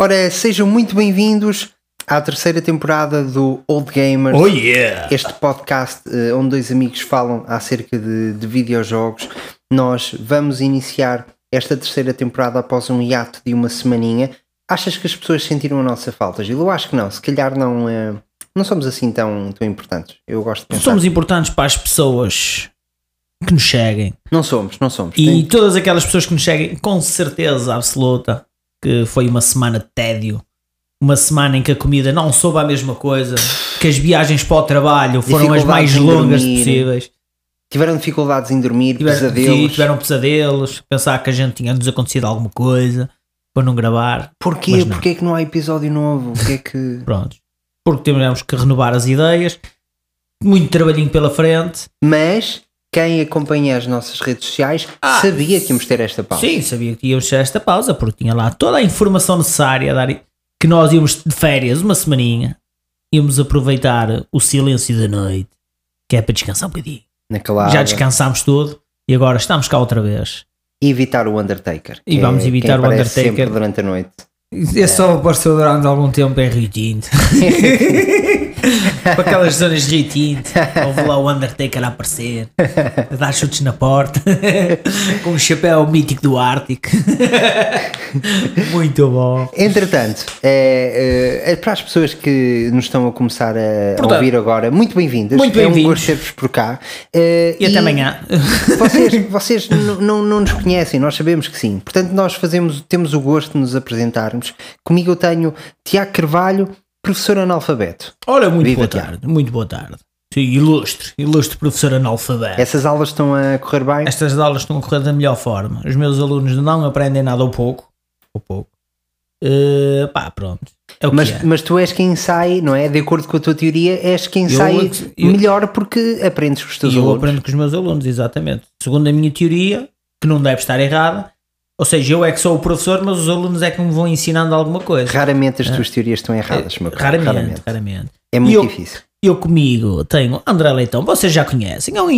Ora, sejam muito bem-vindos à terceira temporada do Old Gamers. Oh yeah! Este podcast eh, onde dois amigos falam acerca de, de videojogos. Nós vamos iniciar esta terceira temporada após um hiato de uma semaninha. Achas que as pessoas sentiram a nossa falta, Gil? Eu acho que não. Se calhar não, eh, não somos assim tão, tão importantes. Eu gosto de pensar. Somos importantes para as pessoas que nos seguem. Não somos, não somos. E Tem- todas aquelas pessoas que nos seguem, com certeza absoluta, que foi uma semana de tédio. Uma semana em que a comida não soube a mesma coisa, que as viagens para o trabalho foram as mais longas dormir. possíveis. Tiveram dificuldades em dormir, Tiveram, pesadelos. sim, tiveram pesadelos, pensar que a gente tinha-nos acontecido alguma coisa para não gravar. Porquê? Não. Porquê é que não há episódio novo? O que é que... Pronto. Porque tivemos que renovar as ideias, muito trabalhinho pela frente. Mas quem acompanha as nossas redes sociais Ah, sabia que íamos ter esta pausa. Sim, sabia que íamos ter esta pausa, porque tinha lá toda a informação necessária a dar, que nós íamos de férias uma semaninha, íamos aproveitar o silêncio da noite, que é para descansar um bocadinho. Naquela Já descansámos tudo e agora estamos cá outra vez. E evitar o Undertaker. E que vamos é evitar quem o Undertaker. sempre durante a noite. É só apareceu durante algum tempo em Rio Tinto. Para aquelas zonas de Rio Tinto, lá o Undertaker a aparecer, a dar chutes na porta, com um chapéu mítico do Ártico. Muito bom. Entretanto, é, é, é para as pessoas que nos estão a começar a Portanto, ouvir agora, muito bem-vindas. muito É um bem-vindos. gosto ter-vos por cá. É, E até amanhã. Vocês, vocês n- não, não nos conhecem, nós sabemos que sim. Portanto, nós fazemos, temos o gosto de nos apresentarmos. Comigo eu tenho Tiago Carvalho, professor analfabeto. Ora, muito Viva, boa Tiago. tarde, muito boa tarde. Sim, ilustre, ilustre professor analfabeto. Essas aulas estão a correr bem? Estas aulas estão a correr da melhor forma. Os meus alunos não aprendem nada ou pouco. Ou pouco. Eh, pá, pronto. É Mas, é. mas tu és quem sai, não é? De acordo com a tua teoria, és quem Eu- sai eu- melhor porque aprendes com os teus eu alunos. aprendo com os meus alunos, exatamente. Segundo a minha teoria, que não deve estar errada, ou seja, eu é que sou o professor, mas os alunos é que me vão ensinando alguma coisa. Raramente as tuas teorias estão erradas, meu caro. É. Raramente, raramente. É muito E eu- difícil. Eu comigo tenho André Leitão, vocês já conhecem, é um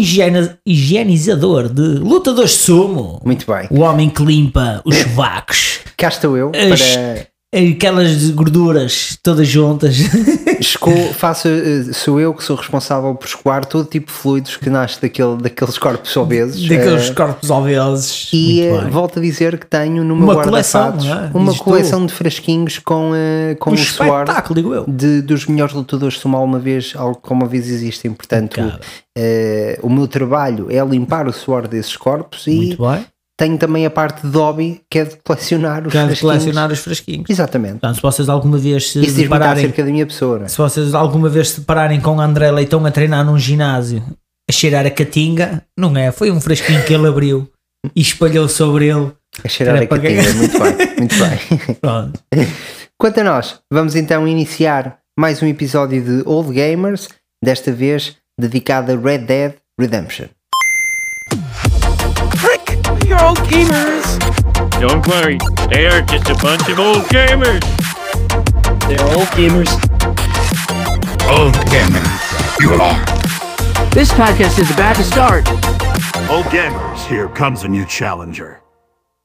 higienizador de lutadores de sumo. Muito bem. O homem que limpa os chuvacos, Cá estou eu para. Aquelas gorduras todas juntas. Esco, faço, eh, sou eu que sou responsável por escoar todo tipo de fluidos que nasce daquele, daqueles corpos obesos. Daqueles eh, corpos obesos. E eh, volto a dizer que tenho no meu Uma coleção, é? uma tu. coleção de frasquinhos com, eh, com um o suor digo eu. de, dos melhores lutadores de alguma vez, algo como uma vez existem. Portanto, eh, o meu trabalho é limpar o suor desses corpos e Muito bem. Tenho também a parte de hobby que é de colecionar os Quero frasquinhos. colecionar os frasquinhos. Exatamente. Portanto, se vocês alguma vez se Isso depararem, acerca da minha pessoa. não é? se vocês alguma vez se depararem com André Leitão a treinar num ginásio, a cheirar a catinga, não é? Foi um frasquinho que ele abriu e espalhou sobre ele. A cheirar a catinga. ganhar. Muito bem, muito bem. Pronto. Quanto a nós, vamos então iniciar mais um episódio de Old Gamers, desta vez dedicado a Red Dead Redemption. You're old gamers! Don't worry, they are just a bunch of old gamers. They're old gamers. Old gamer, you are. This podcast is about to start. Old gamers, here comes a new challenger.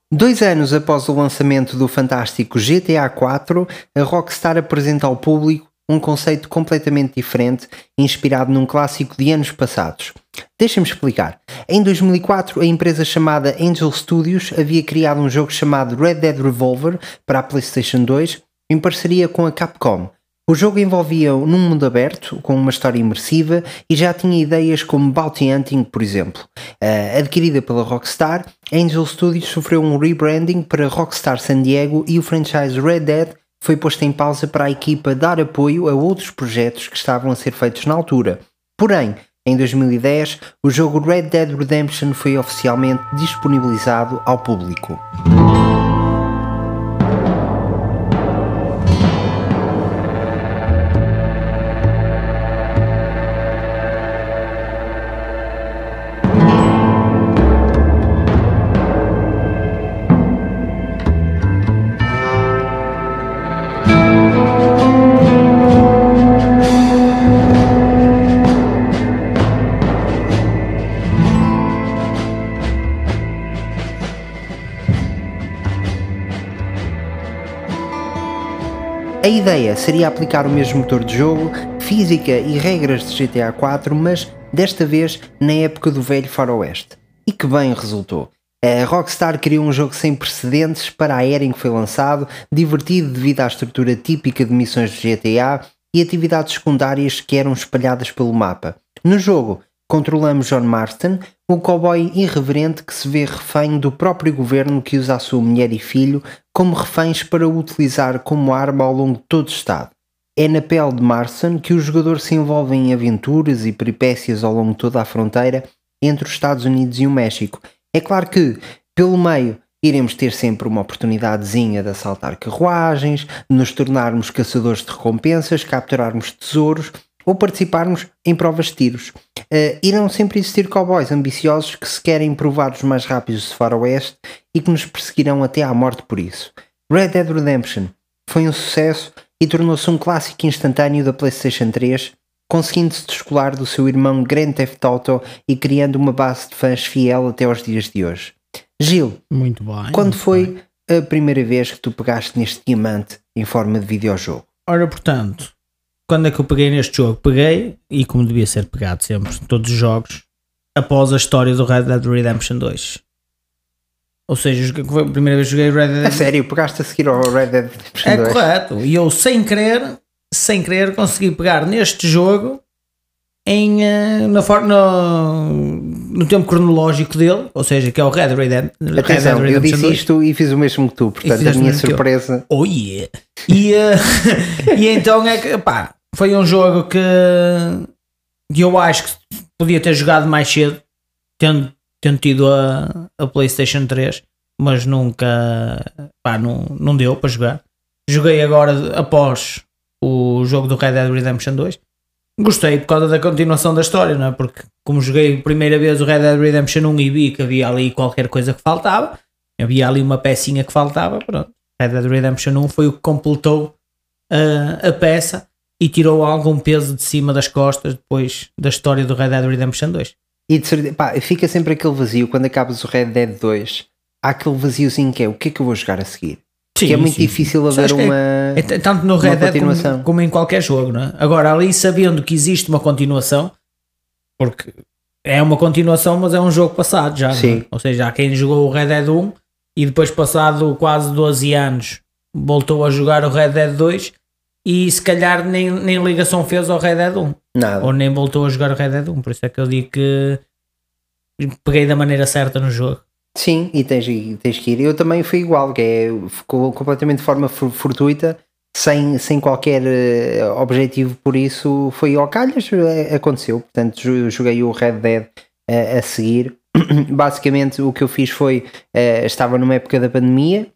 Dois anos após o lançamento do fantástico GTA IV, a Rockstar apresenta ao público um conceito completamente diferente, inspirado num clássico de anos passados. Deixem-me explicar. Em 2004, a empresa chamada Angel Studios havia criado um jogo chamado Red Dead Revolver para a PlayStation 2, em parceria com a Capcom. O jogo envolvia num mundo aberto, com uma história imersiva e já tinha ideias como Bounty Hunting, por exemplo. Uh, adquirida pela Rockstar, Angel Studios sofreu um rebranding para Rockstar San Diego e o franchise Red Dead foi posto em pausa para a equipa dar apoio a outros projetos que estavam a ser feitos na altura. Porém, em 2010, o jogo Red Dead Redemption foi oficialmente disponibilizado ao público. Ideia seria aplicar o mesmo motor de jogo, física e regras de GTA 4, mas desta vez na época do velho faroeste. E que bem resultou. A Rockstar criou um jogo sem precedentes para a era em que foi lançado, divertido devido à estrutura típica de missões de GTA e atividades secundárias que eram espalhadas pelo mapa. No jogo, controlamos John Marston, o cowboy irreverente que se vê refém do próprio governo que usa a sua mulher e filho como reféns para o utilizar como arma ao longo de todo o estado. É na pele de Marston que o jogador se envolve em aventuras e peripécias ao longo de toda a fronteira entre os Estados Unidos e o México. É claro que, pelo meio, iremos ter sempre uma oportunidadezinha de assaltar carruagens, nos tornarmos caçadores de recompensas, capturarmos tesouros ou participarmos em provas de tiros. Uh, irão sempre existir cowboys ambiciosos que se querem provar os mais rápidos de faroeste e que nos perseguirão até à morte por isso. Red Dead Redemption foi um sucesso e tornou-se um clássico instantâneo da PlayStation 3, conseguindo-se descolar do seu irmão Grand Theft Auto e criando uma base de fãs fiel até aos dias de hoje. Gil, Muito bem. quando muito foi bem. a primeira vez que tu pegaste neste diamante em forma de videojogo? Ora, portanto, quando é que eu peguei neste jogo? Peguei, e como devia ser pegado sempre, todos os jogos, após a história do Red Dead Redemption 2. Ou seja, foi a primeira vez que joguei Red Dead A sério, pegaste a seguir ao Red Dead Redemption É 2? correto. E eu, sem querer, sem querer, consegui pegar neste jogo em, eh, na no, no tempo cronológico dele, ou seja, que é o Red, Redem- Red Dead Atenção, eu Redemption disse 2. isto e fiz o mesmo que tu, portanto a minha que eu. surpresa. Oh yeah! E, eh, e então é que, pá, foi um jogo que, eu acho que podia ter jogado mais cedo, tendo, tendo tido a, a PlayStation 3, mas nunca, pá, não, não deu para jogar. Joguei agora após o jogo do Red Dead Redemption 2. Gostei por causa da continuação da história, não é? Porque como joguei a primeira vez o Red Dead Redemption 1 e vi que havia ali qualquer coisa que faltava, havia ali uma pecinha que faltava, pronto. Red Dead Redemption 1 foi o que completou uh, a peça e tirou algum peso de cima das costas depois da história do Red Dead Redemption 2. E de pá, fica sempre aquele vazio quando acabas o Red Dead 2. Há aquele vaziozinho que é o que é que eu vou jogar a seguir? que é muito difícil haver é- uma. É t- tanto no Red Dead como, como em qualquer jogo, não é? Agora, ali sabendo que existe uma continuação, porque é uma continuação, mas é um jogo passado já, é? Sim. ou seja, há quem jogou o Red Dead 1 e depois, passado quase 12 anos, voltou a jogar o Red Dead 2 e se calhar nem, nem ligação fez ao Red Dead 1, Nada. ou nem voltou a jogar o Red Dead 1, por isso é que eu digo que peguei da maneira certa no jogo. Sim, e tens, e tens que ir. Eu também fui igual, que é, ficou completamente de forma for- fortuita, sem, sem qualquer eh, objetivo por isso. Foi ao calhas, eh, aconteceu. Portanto, jo- joguei o Red Dead eh, a seguir. Basicamente, o que eu fiz foi: eh, estava numa época da pandemia,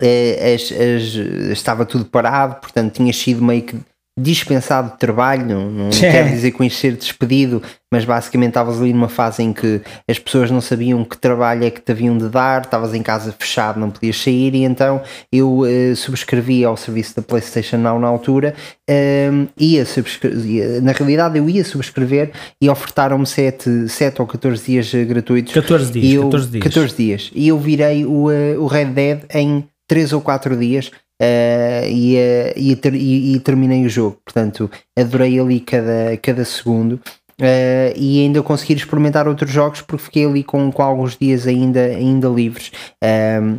as- as- estava tudo parado, portanto, tinha sido meio que dispensado de trabalho. Não, quero dizer com isto ser despedido, mas basicamente estavas ali numa fase em que as pessoas não sabiam que trabalho é que te haviam de dar, estavas em casa fechado, não podias sair, e então eu eh, subscrevi ao serviço da PlayStation Now na altura, ehm, ia subscrever, na realidade eu ia subscrever e ofertaram-me 7, 7 ou 14 dias eh, gratuitos. 14 dias, E eu, 14 dias. 14 dias. E eu virei o, eh, o Red Dead em 3 ou 4 dias. eh, e, eh, e, e- e terminei o jogo, portanto adorei ali cada, cada segundo eh, e ainda consegui experimentar outros jogos porque fiquei ali com, com alguns dias ainda, ainda livres. Ehm,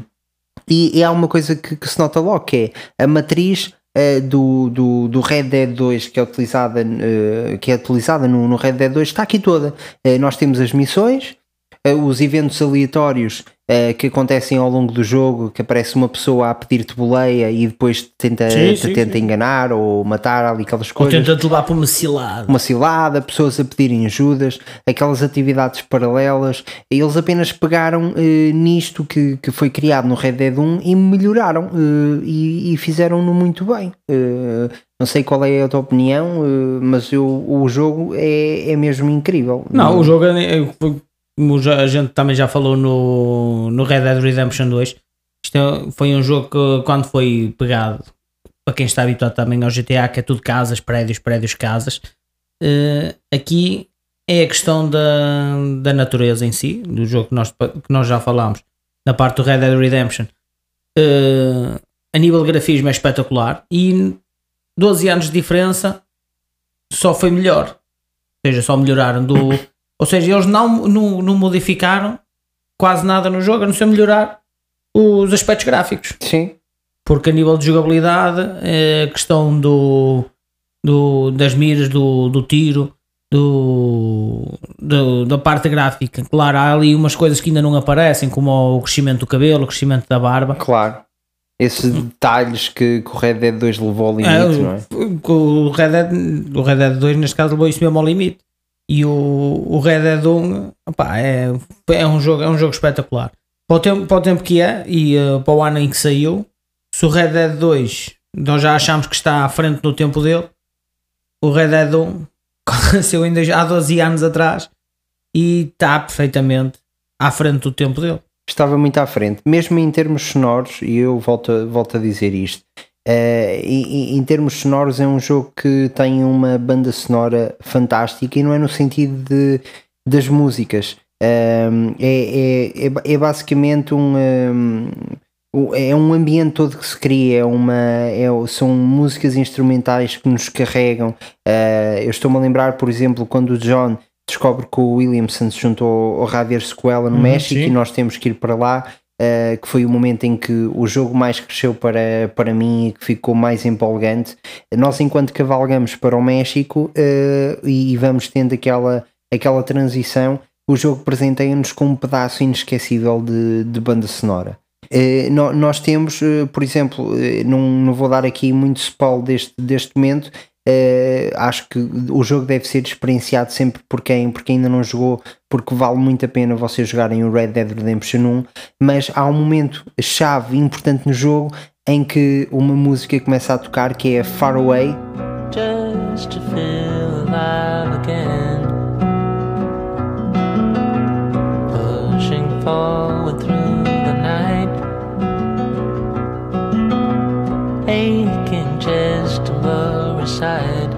e, e há uma coisa que, que se nota logo que é a matriz eh, do, do, do Red Dead 2 que é utilizada, eh, que é utilizada no, no Red Dead 2 está aqui toda. Eh, nós temos as missões, os eventos aleatórios eh, que acontecem ao longo do jogo, que aparece uma pessoa a pedir-te boleia e depois te tenta, Sim, te sim, tenta sim. enganar ou matar ali aquelas Ou coisas tenta-te levar para uma cilada. uma cilada, pessoas a pedirem ajudas, aquelas atividades paralelas. Eles apenas pegaram eh, nisto que, que foi criado no Red Dead 1 e melhoraram eh, e, e fizeram-no muito bem. Não sei qual é a tua opinião, mas eu, o jogo é, é mesmo incrível. Não, o jogo, é- é- como já- a gente também já falou no, no Red Dead Redemption 2, isto é- foi um jogo que quando foi pegado, para quem está habituado também ao GTA, que é tudo casas, prédios, prédios, casas, eh, aqui é a questão da, da natureza em si, do jogo que nós, que nós já falámos, na parte do Red Dead Redemption. Eh, a nível de grafismo é espetacular e 12 anos de diferença só foi melhor. Ou seja, só melhoraram do. Ou seja, eles não, não, não modificaram quase nada no jogo, a não ser melhorar os aspectos gráficos. Sim. Porque a nível de jogabilidade, eh, a questão do, do, das miras, do, do tiro, do, do- da parte gráfica, claro, há ali umas coisas que ainda não aparecem, como o crescimento do cabelo, o crescimento da barba. Claro. Esses detalhes que, que o Red Dead 2 levou ao É, limite, não é? o Red Dead, o Red Dead 2, neste caso, levou isso mesmo ao limite. E o, o Red Dead 1 opá, é, é, um jogo, é um jogo espetacular. Para o tempo, para o tempo que é e eh, para o ano em que saiu, se o Red Dead 2 nós já achamos que está à frente do tempo dele, o Red Dead 1 saiu ainda há 12 anos atrás e está perfeitamente à frente do tempo dele. estava muito à frente, mesmo em termos sonoros, e eu volto, volto a dizer isto. Eh, em, em- em termos sonoros, é um jogo que tem uma banda sonora fantástica e não é no sentido de, das músicas. Um, é, é, é, é basicamente um, um, o- é um ambiente todo que se cria, é uma, é, são músicas instrumentais que nos carregam. Uh, eu estou-me a lembrar, por exemplo, quando o John descobre que o Williamson se juntou ao Javier Sequela no Uhum, México sim. e nós temos que ir para lá. Uh, que foi o momento em que o jogo mais cresceu para, para mim e que ficou mais empolgante. Nós, enquanto cavalgamos para o México uh, e, vamos tendo aquela, aquela transição, o jogo presenteia-nos com um pedaço inesquecível de, de banda sonora. Eh, nó- nós temos, eh, por exemplo, eh, não, não vou dar aqui muito spoiler deste, deste momento. Eh, acho que o jogo deve ser experienciado sempre por quem, por quem ainda não jogou, porque vale muito a pena vocês jogarem o Red Dead Redemption 1. Mas há um momento chave importante no jogo em que uma música começa a tocar que é Far Away. just to feel alive again. Pushing forward through the night, aching just to lower aside.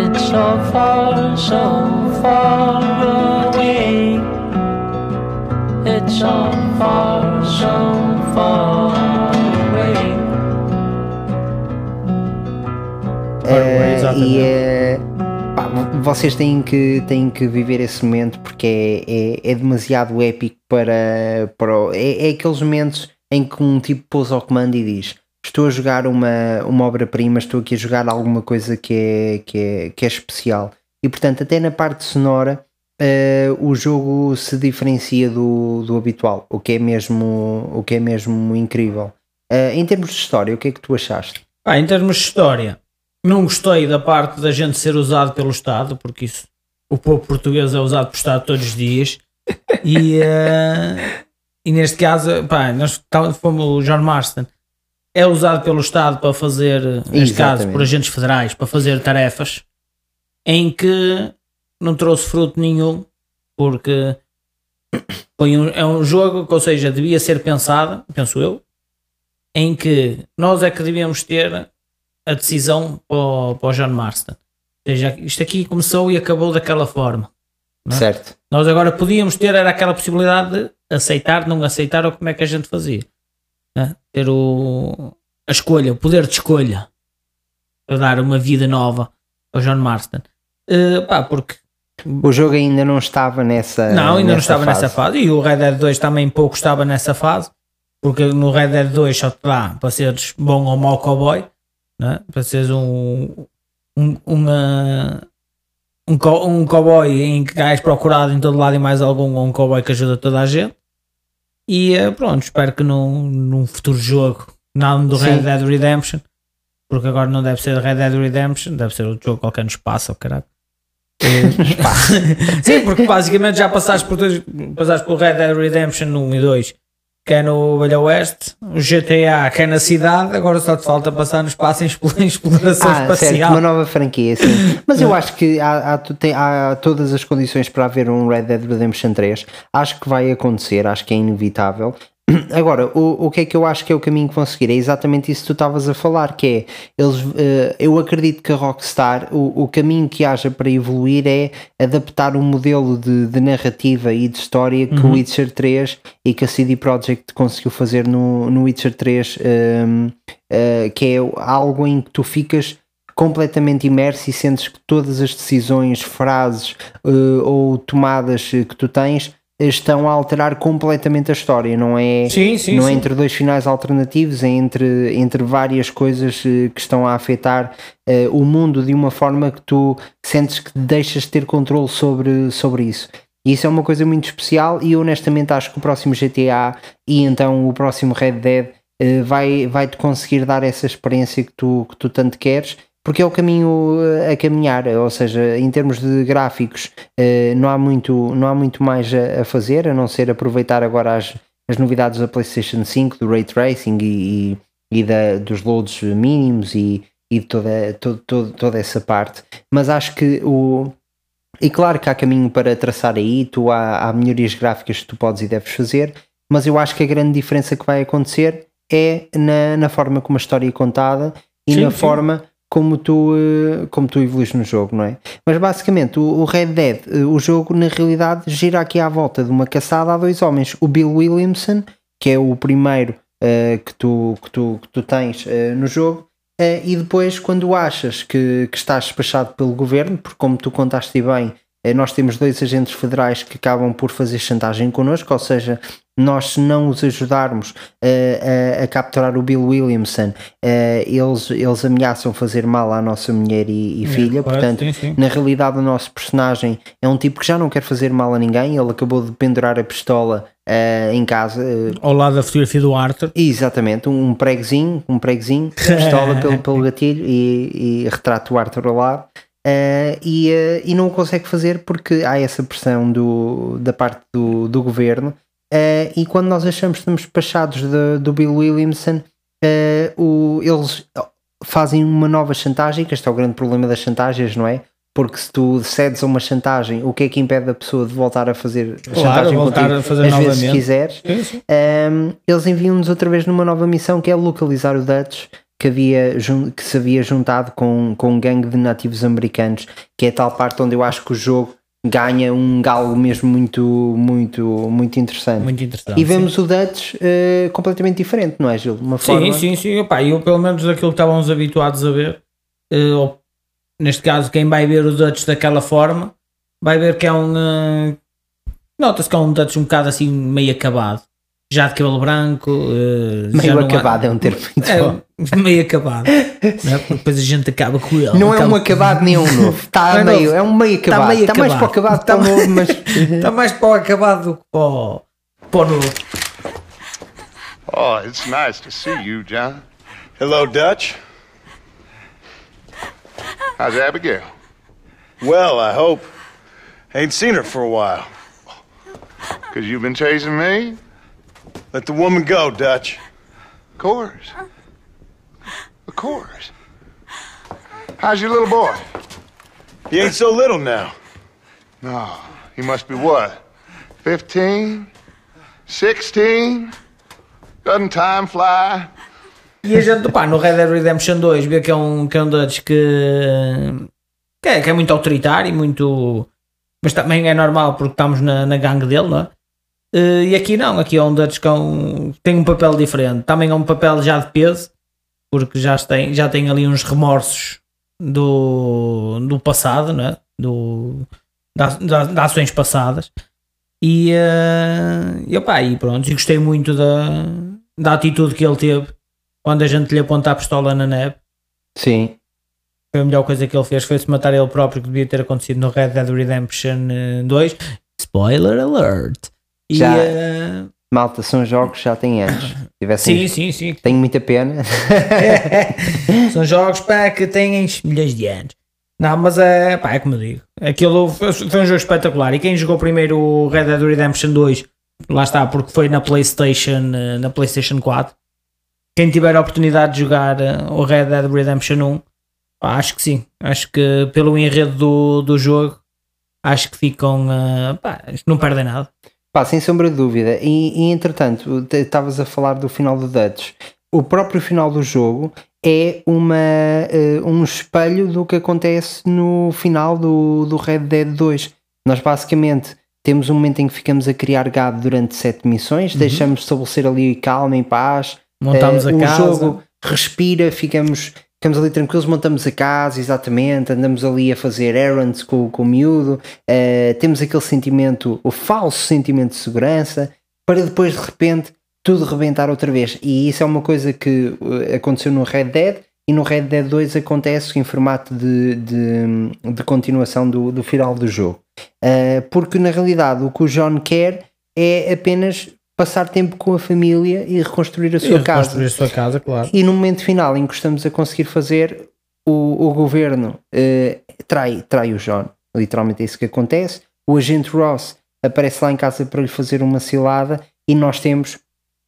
It's so far, so far away. It's so far, so far away. Eh, exatamente. e é. pá, vo- vocês têm que, têm que viver esse momento porque é, é, é demasiado épico para. para é, é aqueles momentos em que um tipo pousa ao comando e diz: Estou a jogar uma, uma obra-prima, estou aqui a jogar alguma coisa que é, que é, que é especial. E portanto, até na parte sonora, eh, o jogo se diferencia do, do habitual, o que é mesmo, o que é mesmo incrível. Eh, em termos de história, o que é que tu achaste? Pá, em termos de história, não gostei da parte da gente ser usado pelo Estado, porque isso, o povo português é usado pelo Estado todos os dias. E, eh, e neste caso, pá, nós fomos o John Marston, é usado pelo Estado para fazer, neste caso, por agentes federais, para fazer tarefas em que não trouxe fruto nenhum, porque é um jogo que, ou seja, devia ser pensado, penso eu, em que nós é que devíamos ter a decisão para o, para o John Marston. Ou seja, isto aqui começou e acabou daquela forma. É? Certo. Nós agora podíamos ter era aquela possibilidade de aceitar, não aceitar ou como é que a gente fazia. Né? Ter o, a escolha, o poder de escolha para dar uma vida nova ao John Marston. Eh, pá, porque O jogo ainda não estava nessa. não, ainda não estava nessa fase. E o Red Dead 2 também pouco estava nessa fase. Porque no Red Dead 2 só te dá para seres bom ou mau cowboy, né? para seres um, um, uma- um, um cowboy em que és procurado em todo lado e mais algum, ou um cowboy que ajuda toda a gente. E eh, pronto, espero que num, num futuro jogo, não do Red. Dead Redemption, porque agora não deve ser Red Dead Redemption, deve ser outro jogo qualquer no espaço, caralho. Sim, porque basicamente já passaste por dois, passaste por Red Dead Redemption 1 e 2, que é no Velho Oeste, o GTA que é na cidade, agora só te falta passar no espaço em explo- em exploração Ah, certo, espacial. uma nova franquia, sim. Mas eu acho que há, há, tem- há todas as condições para haver um Red Dead Redemption 3. Acho que vai acontecer, acho que é inevitável. Agora, o, o que é que eu acho que é o caminho que vão seguir? É exatamente isso que tu estavas a falar, que é, eles, eh, eu acredito que a Rockstar, o, o caminho que haja para evoluir é adaptar o modelo de, de narrativa e de história que o Witcher 3 e que a CD Projekt conseguiu fazer no, no Witcher 3, ehm, eh, que é algo em que tu ficas completamente imerso e sentes que todas as decisões, frases eh, ou tomadas que tu tens estão a alterar completamente a história, não é, Sim, sim, não é sim. entre dois finais alternativos, é entre, entre várias coisas eh, que estão a afetar eh, o mundo de uma forma que tu sentes que deixas de ter controle sobre, sobre isso. E isso é uma coisa muito especial e honestamente acho que o próximo GTA e então o próximo Red Dead eh, vai, vai-te conseguir dar essa experiência que tu, que tu tanto queres porque é o caminho eh, a caminhar, ou seja, em termos de gráficos eh, não há muito, não há muito mais a, fazer, a não ser aproveitar agora as, as novidades da PlayStation 5, do Ray Tracing e, e, da, dos loads mínimos e, e de toda, todo, todo- toda essa parte, mas acho que o, e claro que há caminho para traçar aí, tu há, há melhorias gráficas que tu podes e deves fazer, mas eu acho que a grande diferença que vai acontecer é na, na forma como a história é contada e Sim, na sim. forma como tu, eh, como tu evoluís no jogo, não é? Mas basicamente o, Red Dead, eh, o jogo na realidade gira aqui à volta de uma caçada a dois homens, o Bill Williamson, que é o primeiro eh, que, tu, que, tu, que tu tens eh, no jogo, eh, e depois quando achas que, que estás despachado pelo governo, porque como tu contaste bem, nós temos dois agentes federais que acabam por fazer chantagem connosco, ou seja, nós se não os ajudarmos eh, a, a capturar o Bill Williamson, eh, eles, eles ameaçam fazer mal à nossa mulher e, e filha, correto, portanto, sim, sim. na realidade o nosso personagem é um tipo que já não quer fazer mal a ninguém, ele acabou de pendurar a pistola eh, em casa, eh, Ao lado da fotografia do Arthur. Exatamente, um pregozinho, um pregozinho, pistola pelo, pelo gatilho e, e retrato o Arthur ao lado. Eh, e, eh, e não o consegue fazer porque há essa pressão do, da parte do, do governo. Eh, e quando nós achamos que estamos despachados de- do Bill Williamson, o- eles fazem uma nova chantagem, que este é o grande problema das chantagens, não é? Porque se tu cedes a uma chantagem, o que é que impede a pessoa de voltar a fazer a Claro, chantagem voltar contigo a fazer às vezes novamente. se quiseres? Um, eles enviam-nos outra vez numa nova missão que é localizar o Dutch que, havia, que se havia juntado com, com um gangue de nativos americanos, que é a tal parte onde eu acho que o jogo ganha um galgo mesmo muito, muito, muito interessante. Muito interessante. e vemos o Dutch eh, completamente diferente, não é, Gil? Uma Sim, forma... sim, sim. Epá, eu, pelo menos daquilo que estávamos habituados a ver, ou, neste caso, quem vai ver o Dutch daquela forma, vai ver que é um. eh, Nota-se que é um Dutch um bocado assim, meio acabado. Já de cabelo branco. já Meio não há- acabado é um termo muito bom. É, meio acabado. né? Depois a gente acaba com ele. Não é um Acaba- acabado nem um novo. Está é meio, novo. é um meio Está acabado. meio Está mais para o acabado Está o novo, mas Está mais para o acabado do que para o, para o novo. Oh, it's nice to see you, John. Hello, Dutch. How's Abigail? Well, I hope. Ain't seen her for a while. Cause you've been chasing me? Let the woman go, Dutch. Of course. Of course. How's your little boy? He ain't so little now. No, he must be what? 15? 16? Doesn't time fly? E a gente, pá, no Red Dead Redemption 2 vê que é um, que é um Dutch que, que, é, que é muito autoritário e muito. Mas também é normal porque estamos na, na gangue dele, não é? Eh, E aqui não, aqui é um Dutch que tem um papel diferente. Também é um papel já de peso, porque já tem, já tem ali uns remorsos do, do passado, não é? Do, das, das ações passadas. E, eh, e, opá, e pronto, e gostei muito da, da atitude que ele teve quando a gente lhe aponta a pistola na neve. sim. Foi a melhor coisa que ele fez, foi se matar ele próprio, que devia ter acontecido no Red Dead Redemption eh, 2. Spoiler alert! E, Já. eh, Malta, são jogos que já têm anos. Se tivessem- sim, sim, sim. Tenho muita pena. São jogos pá, que têm milhas de anos. Não, mas é, pá, é como eu digo. Aquilo foi, um jogo espetacular. E quem jogou primeiro o Red Dead Redemption 2, lá está, porque foi na PlayStation, eh, na PlayStation 4. Quem tiver a oportunidade de jogar eh, o Red Dead Redemption 1, pá, acho que sim. Acho que pelo enredo do, do jogo, acho que ficam. pá, não perdem nada. Pá, sem sombra de dúvida. E, e entretanto, estavas a falar do final do Dutch. O próprio final do jogo é uma, eh, um espelho do que acontece no final do, do Red Dead 2. Nós basicamente temos um momento em que ficamos a criar gado durante sete missões, deixamos estabelecer ali calma e paz. Montamos Eh, a o casa. jogo respira, ficamos, ficamos ali tranquilos, montamos a casa, exatamente, andamos ali a fazer errands com, com o miúdo, eh, temos aquele sentimento, o falso sentimento de segurança, para depois de repente tudo rebentar outra vez. E isso é uma coisa que eh, aconteceu no Red Dead e no Red Dead 2 acontece em formato de, de, de continuação do, do final do jogo. Eh, porque na realidade o que o John quer é apenas passar tempo com a família e reconstruir a sua casa. reconstruir a sua casa, claro. E no momento final em que estamos a conseguir fazer, o, o governo eh, trai, trai o John. Literalmente é isso que acontece. O agente Ross aparece lá em casa para lhe fazer uma cilada e nós temos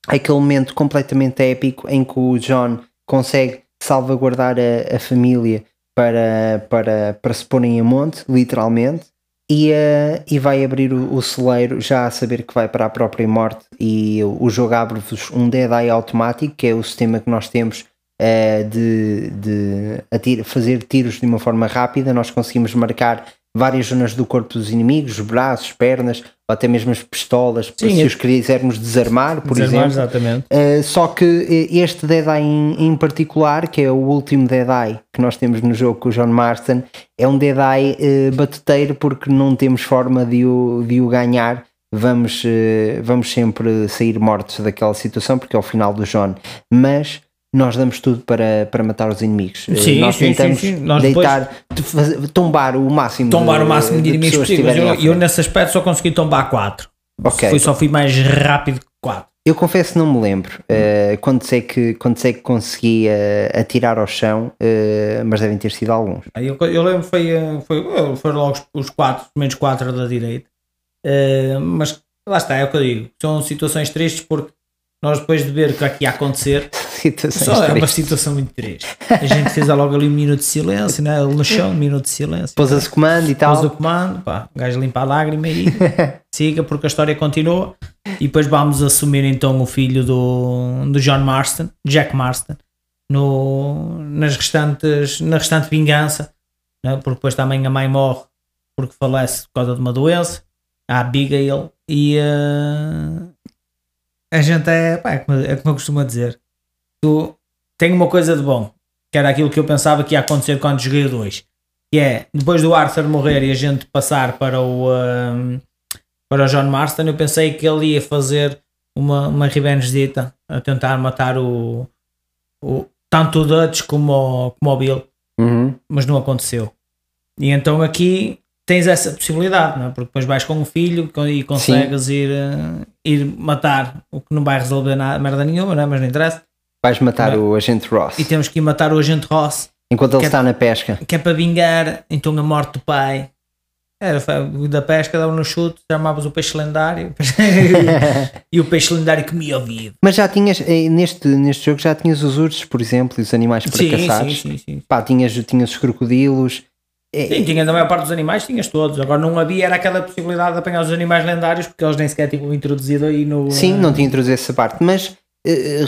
aquele momento completamente épico em que o John consegue salvaguardar a, a família para, para, para se porem a monte, literalmente, e, eh, e vai abrir o, o celeiro já a saber que vai para a própria morte. E o, jogo abre-vos um Dead Eye automático, que é o sistema que nós temos eh, de, de atira- fazer tiros de uma forma rápida, nós conseguimos marcar várias zonas do corpo dos inimigos, os braços, pernas, ou até mesmo as pistolas, Sim, se é- os quisermos desarmar, por Desarmar, exemplo. Exatamente. Uh, só que uh, este Dead Eye em, em particular, que é o último Dead Eye que nós temos no jogo com o John Marston, é um Dead Eye uh, batuteiro porque não temos forma de o, de o ganhar. Vamos, uh, vamos sempre sair mortos daquela situação porque é o final do John. Mas nós damos tudo para, para matar os inimigos. Uh, Sim, nós sim, tentamos sim. Nós depois- deitar, de fazer- tombar o máximo Tombar de, o máximo de inimigos possíveis. Eu, eu, nesse aspecto só consegui tombar 4. Ok. Fui, só fui mais rápido que 4. Eu confesso não me lembro uh, quantos, é que, quantos é que consegui uh, atirar ao chão, uh, mas devem ter sido alguns. Eu, eu lembro foi, eh, foi, eh, foram logo os- 4, menos 4 da direita. Eh, mas lá está, é o que eu digo. São situações tristes porque nós depois de ver o que aqui ia acontecer, Situações só é uma situação muito triste. A gente fez logo ali um minuto de silêncio, né? No chão, um minuto de silêncio. Pousa-se comando e tal. Pôs o comando, pá, o gajo limpa a lágrima e siga porque a história continua. E depois vamos assumir então o filho do, do John Marston, Jack Marston, no, nas restantes, na restante vingança, né? porque depois também a mãe morre porque falece por causa de uma doença, a Abigail, e eh, a gente é, pá, é, como, é como eu costumo dizer, tu tem uma coisa de bom, que era aquilo que eu pensava que ia acontecer quando joguei o 2 que é depois do Arthur morrer e a gente passar para o um, para o John Marston, eu pensei que ele ia fazer uma, uma revenge dita a tentar matar o, o tanto o Dutch como o, como o Bill, Uhum. mas não aconteceu. E então aqui tens essa possibilidade, não é? porque depois vais com o filho e consegues ir, eh, ir matar o que não vai resolver nada, merda nenhuma, não é? mas não interessa. Vais matar Não. o agente Ross E temos que ir matar o agente Ross enquanto ele que- está na pesca. que é para vingar então a morte do pai. Era da pesca, dava no chute, chamavas o peixe lendário e o peixe lendário comia o vidro. Mas já tinhas, eh, neste, neste jogo já tinhas os ursos, por exemplo, e os animais para Sim, sim, sim, sim. Pá, tinhas, tinhas os crocodilos. Eh, Sim, tinha a maior parte dos animais, tinhas todos. Agora não havia era aquela possibilidade de apanhar os animais lendários porque eles nem sequer tinham introduzido aí no. Sim, não tinha introduzido essa parte, mas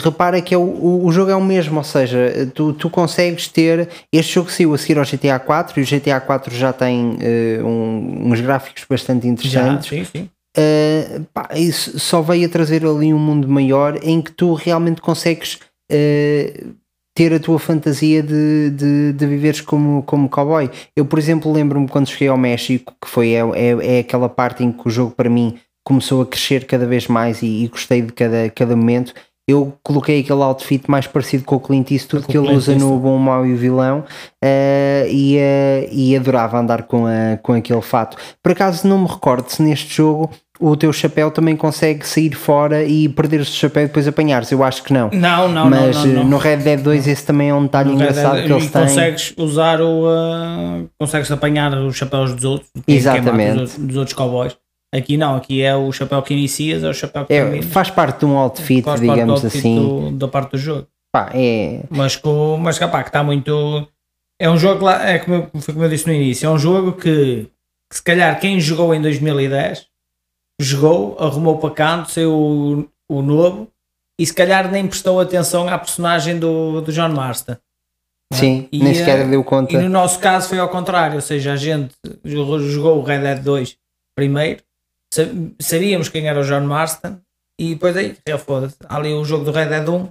repara que é o, o, jogo é o mesmo, ou seja, eh, tu, tu consegues ter. Este jogo saiu a seguir ao GTA 4 e o GTA 4 já tem eh, um- uns gráficos bastante Já, interessantes. sim, sim. Uh, pá, isso só veio a trazer ali um mundo maior em que tu realmente consegues uh, ter a tua fantasia de, de, de viveres como, como cowboy. Eu, por exemplo, lembro-me quando cheguei ao México, que foi é, é, é aquela parte em que o jogo para mim começou a crescer cada vez mais e, e gostei de cada, cada momento. Eu coloquei aquele outfit mais parecido com o Clint Eastwood Com que ele Clint usa no. Bom, Mau e o Vilão uh, e, uh, e adorava andar com, a, com aquele fato. Por acaso não me recordo se neste jogo o teu chapéu também consegue sair fora e perder o chapéu e depois apanhares. Eu acho que não. Não, não, Mas não. não, não. uh, no Red Dead 2 esse também é um detalhe No engraçado Dead, que eles têm. consegues usar o. uh, consegues apanhar os chapéus dos outros. quem mata Exatamente. Dos, outros- dos outros cowboys. Aqui não, aqui é o chapéu que inicias, é o chapéu que É, faz parte de um outfit, Faz parte do digamos outfit assim. do- da parte do jogo. Pá, é, Mas, com, mas capaz que está muito. É um jogo lá, é como, eu- foi como eu disse no início, é um jogo que, que se calhar quem jogou em 2010 jogou, arrumou para canto, saiu o, o novo e se calhar nem prestou atenção à personagem do, do John Marston. Sim, E, nem eh, sequer deu conta. E no nosso caso foi ao contrário, ou seja, a gente jogou o Red Dead 2 primeiro, sabíamos quem era o John Marston e depois aí, já foda-se, ali o jogo do Red Dead 1,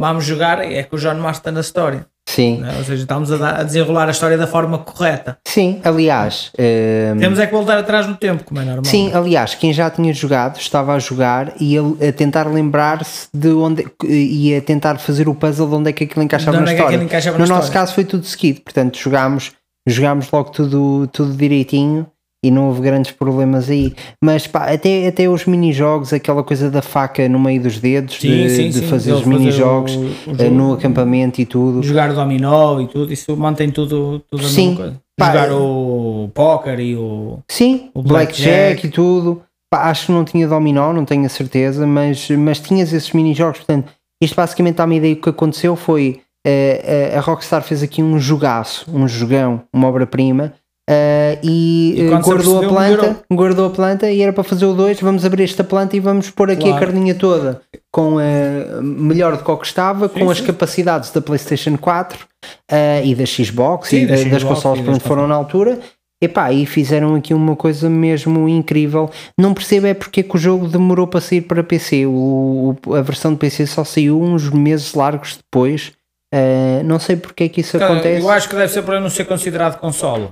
vamos jogar, é com o John Marston na história, Sim, né? ou seja, estamos a, dar- a desenrolar a história da forma correta. sim, aliás. eh, Temos é que voltar atrás no tempo, como é normal. Sim, aliás, quem já tinha jogado estava a jogar e a, a tentar lembrar-se de onde e a tentar fazer o puzzle de onde é que aquilo encaixava na é história. encaixava no na nosso história. caso foi tudo seguido, portanto jogámos, jogámos logo tudo, tudo direitinho e não houve grandes problemas aí. Mas pá, até, até os mini-jogos, aquela coisa da faca no meio dos dedos, Sim, de, sim, de sim, fazer os mini-jogos eh, jogo. no acampamento e tudo. Jogar dominó e tudo, isso mantém tudo, tudo a Sim. coisa. Pá, Jogar é- o póquer e o. Sim, O blackjack, blackjack. e tudo. Pá, acho que não tinha dominó, não tenho a certeza, mas, mas tinhas esses mini-jogos. Portanto, isto basicamente dá-me ideia que o que aconteceu foi eh, eh, a Rockstar fez aqui um jogaço, um jogão, uma obra-prima. Eh, e, E eh, guardou a planta, melhorou. guardou a planta e era para fazer o 2. Vamos abrir esta planta e vamos pôr aqui a Claro. carninha toda com eh, melhor do que o que estava, com as sim. capacidades da PlayStation 4 eh, e da Xbox Sim, e da da- das Xbox consoles e onde foram na altura. Epá, e fizeram aqui uma coisa mesmo incrível. Não percebo é porque é que o jogo demorou para sair para PC. O, a versão de PC só saiu uns meses largos depois. Eh, não sei porque é que isso acontece. Eu acho que deve ser para não ser considerado console.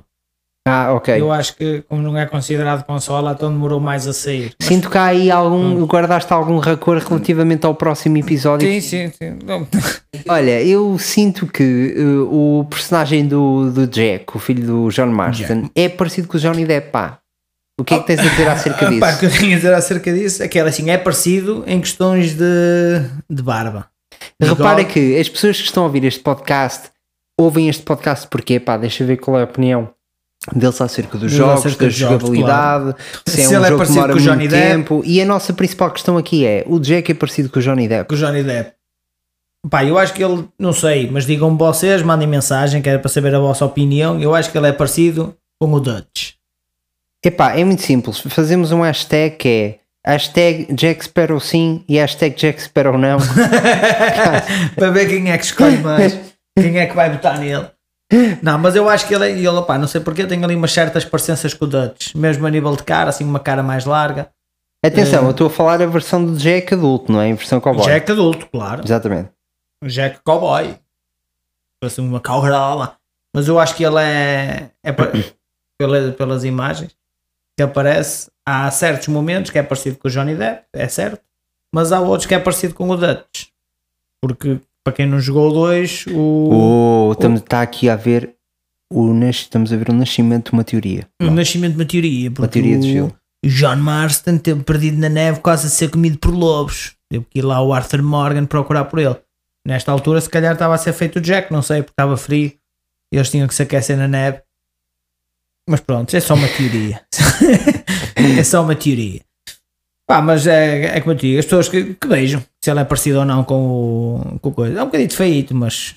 Ah, ok. Eu acho que, como não é considerado console, então demorou mais a sair. Mas- Sinto que há aí algum. Hum. Guardaste algum rancor relativamente ao próximo episódio. Sim, sim, sim. Não. Olha, eu sinto que eh, o personagem do, do Jack, o filho do John Marston, é parecido com o Johnny Depp. Pá. O que é que tens a dizer acerca disso? Pá, o que eu tinha a dizer acerca disso é que ela assim é parecido em questões de, de barba. Repara Bigode. que as pessoas que estão a ouvir este podcast ouvem este podcast porque, pá, deixa eu ver qual é a opinião deles acerca dos Deles jogos, acerca da dos jogos, jogabilidade, se é Se um ele é parecido com o Johnny Depp. tempo. E a nossa principal questão aqui é: o Jack é parecido com o Johnny Depp? Com o Johnny Depp. Pá, eu acho que ele, não sei, mas digam vocês, mandem mensagem, que era para saber a vossa opinião. Eu acho que ele é parecido com o Dutch. Epá, é muito simples. Fazemos um hashtag que é hashtag Jack Sparrow sim e hashtag Jack Sparrow não. para ver quem é que escolhe mais, quem é que vai votar nele. Não, mas eu acho que ele, é- ele pá, não sei porque, tem ali umas certas parecenças com o Dutch, mesmo a nível de cara, assim, uma cara mais larga. Atenção, Eh, eu estou a falar a versão do Jack adulto, não é? Em versão cowboy. Jack adulto, claro. Exatamente. Jack Cowboy. Parece uma cowgirl. Mas eu acho que ele é, é pela- pelas imagens que aparece. Há certos momentos que é parecido com o Johnny Depp, é certo. Mas há outros que é parecido com o Dutch. Porque, para quem não jogou o 2, o, está aqui a ver o nas, estamos a ver o nascimento de uma teoria. o nascimento de uma teoria. Porque Uma teoria de o. John Marston teve perdido na neve quase a ser comido por lobos. Teve que ir lá o Arthur Morgan procurar por ele. Nesta altura, se calhar estava a ser feito o Jack, não sei, porque estava frio. E eles tinham que se aquecer na neve. Mas pronto, é só uma teoria. é só uma teoria. Pá, mas é, é como eu digo, as pessoas que, que vejam se ele é parecido ou não com o, com o coisa. É um bocadinho feito, mas.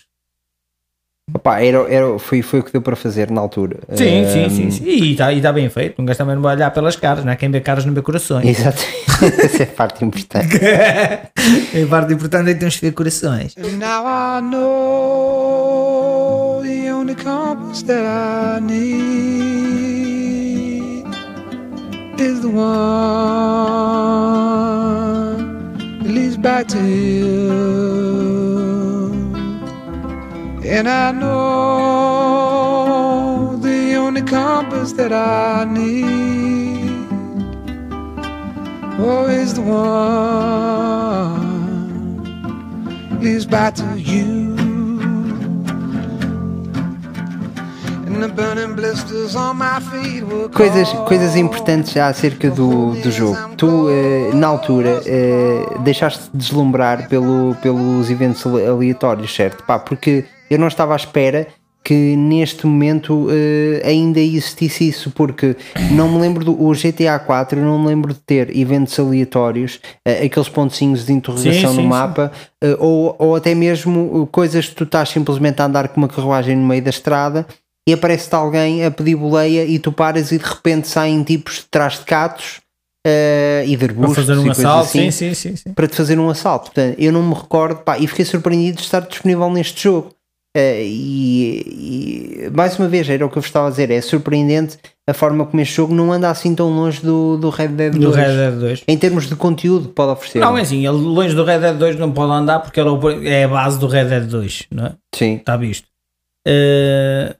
Opa, era, era, foi, foi o que deu para fazer na altura. Sim, Ahm, sim, sim, sim. E está e tá bem feito. Um gajo também não vai olhar pelas caras, não é? Quem vê caras não vê corações. Exato. Essa é a parte importante. a parte importante é que temos que ver corações. Now I know the only compass that I need is the one back to you. And I know the only compass that I need oh, is the one leads back to you. Coisas, coisas importantes já acerca do, do jogo. Tu, eh, na altura, eh, deixaste-te deslumbrar pelo, pelos eventos ale- aleatórios, certo? Pá, porque eu não estava à espera que neste momento eh, ainda existisse isso, porque não me lembro do o GTA 4, eu não me lembro de ter eventos aleatórios, eh, aqueles pontinhos de interrogação Sim, no sim, sim. mapa, eh, ou, ou até mesmo coisas que tu estás simplesmente a andar com uma carruagem no meio da estrada e aparece-te alguém a pedir boleia e tu paras e de repente saem tipos de trás de catos eh, e de Para arbustos fazer e um assalto, assim, sim, sim, sim, para te fazer um assalto. Portanto, eu não me recordo, pá, e fiquei surpreendido de estar disponível neste jogo. Eh, e, e, mais uma vez, era o que eu vos estava a dizer, é surpreendente a forma como este jogo não anda assim tão longe do, do Red Dead 2. Do Red Dead 2. Em termos de conteúdo que pode oferecer. Não, é assim, ele longe do Red Dead 2 não pode andar porque é é a base do Red Dead 2, não é? Sim. Está visto. Eh,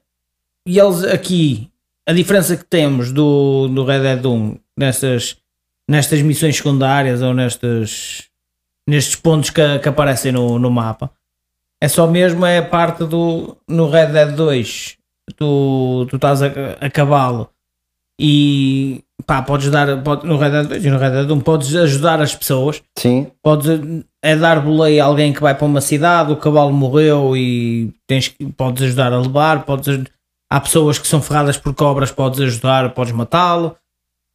e eles aqui, a diferença que temos do, do Red Dead 1 nestas, nestas missões secundárias ou nestes, nestes pontos que, que aparecem no, no mapa é só mesmo é a parte do no Red Dead 2 tu, tu estás a, a cavalo e pá, podes dar pode- no Red Dead 2 e no Red Dead 1 podes ajudar as pessoas Sim. podes é dar boleia a alguém que vai para uma cidade, o cavalo morreu e tens, podes ajudar a levar, podes, há pessoas que são ferradas por cobras, podes ajudar, podes matá-lo,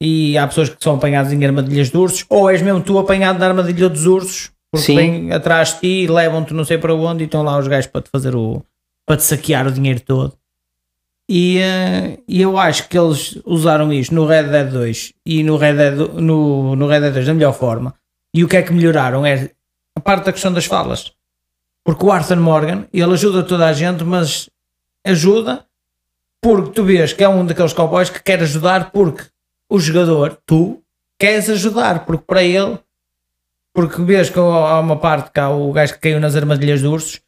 e há pessoas que são apanhadas em armadilhas de ursos, ou és mesmo tu apanhado na armadilha dos ursos, porque Sim. vêm atrás de ti e levam-te não sei para onde e estão lá os gajos para te fazer o para te saquear o dinheiro todo. E, eh, e eu acho que eles usaram isto no Red Dead 2 e no Red Dead, no, no Red Dead 2 da melhor forma. E o que é que melhoraram é a parte da questão das falas. Porque o Arthur Morgan, ele ajuda toda a gente, mas ajuda porque tu vês que é um daqueles cowboys que quer ajudar porque o jogador, tu, queres ajudar, porque para ele, porque vês que há uma parte há o gajo que caiu nas armadilhas de ursos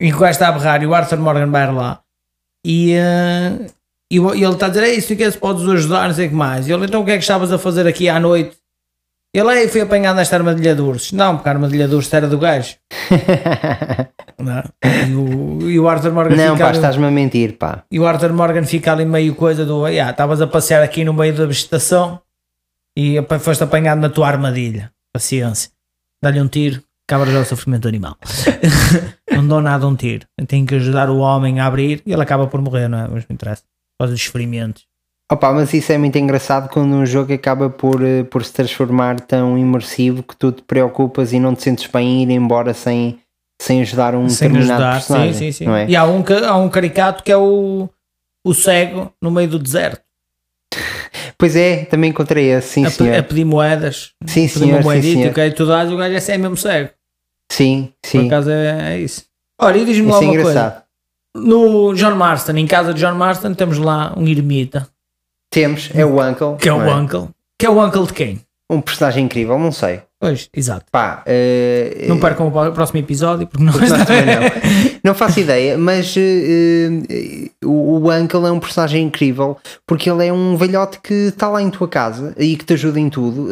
e que o gajo está a berrar e o Arthur Morgan vai lá e, eh, e ele está a dizer, é isso que se podes ajudar, não sei o que mais. E ele, então o que é que estavas a fazer aqui à noite? Ele aí foi apanhado nesta armadilha de ursos. Não, porque a armadilha de ursos era do gajo. Não. E, o, e o Arthur Morgan Não, pá, estás-me a mentir, pá. e o Arthur Morgan fica ali meio coisa do "Ah, estavas a passear aqui no meio da vegetação e foste apanhado na tua armadilha. Paciência. Dá-lhe um tiro, cabra já o sofrimento animal. não dou nada a um tiro. Tenho que ajudar o homem a abrir e ele acaba por morrer, não é? Mas não interessa. Faz os experimentos. Opa, mas isso é muito engraçado quando um jogo acaba por, eh, por se transformar tão imersivo que tu te preocupas e não te sentes bem em ir embora sem, sem ajudar um Sem determinado ajudar. Sim, personagem. sim, sim. Não é? E há um, há um caricato que é o, o cego no meio do deserto. Pois é, também encontrei esse, sim a, senhor. a pedir moedas. Sim, Pedir senhor, uma sim, moedita, ok? Tu dás o gajo é assim, é mesmo cego. Sim, Por sim. acaso é, é isso. Olha, e diz-me lá é uma coisa. engraçado. No John Marston, em casa de John Marston, temos lá um ermita, Temos, é o Uncle. que é o não Uncle. Que é o Uncle de quem? Um personagem incrível, não sei. Pois, exato. Pá, eh, Não percam o próximo episódio, porque nós, nós também não. Não faço ideia, mas eh, eh, o, Uncle é um personagem incrível porque ele é um velhote que está lá em tua casa e que te ajuda em tudo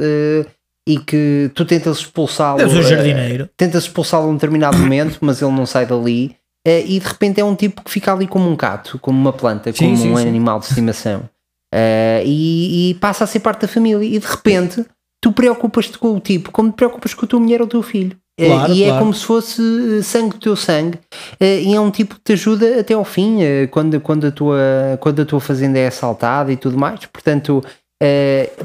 e que tu tentas expulsá-lo. É o jardineiro. tentas expulsá-lo num determinado momento, mas ele não sai dali. e de repente é um tipo que fica ali como um gato, como uma planta, Sim, como sim, um sim. animal de estimação. Eh, e, e passa a ser parte da família. E de repente tu preocupas-te com o tipo como te preocupas com a tua mulher ou o teu filho. Eh, Claro, e é claro. como se fosse eh, sangue do teu sangue. E é um tipo que te ajuda até ao fim, quando, quando, a tua, quando a tua fazenda é assaltada e tudo mais. Portanto,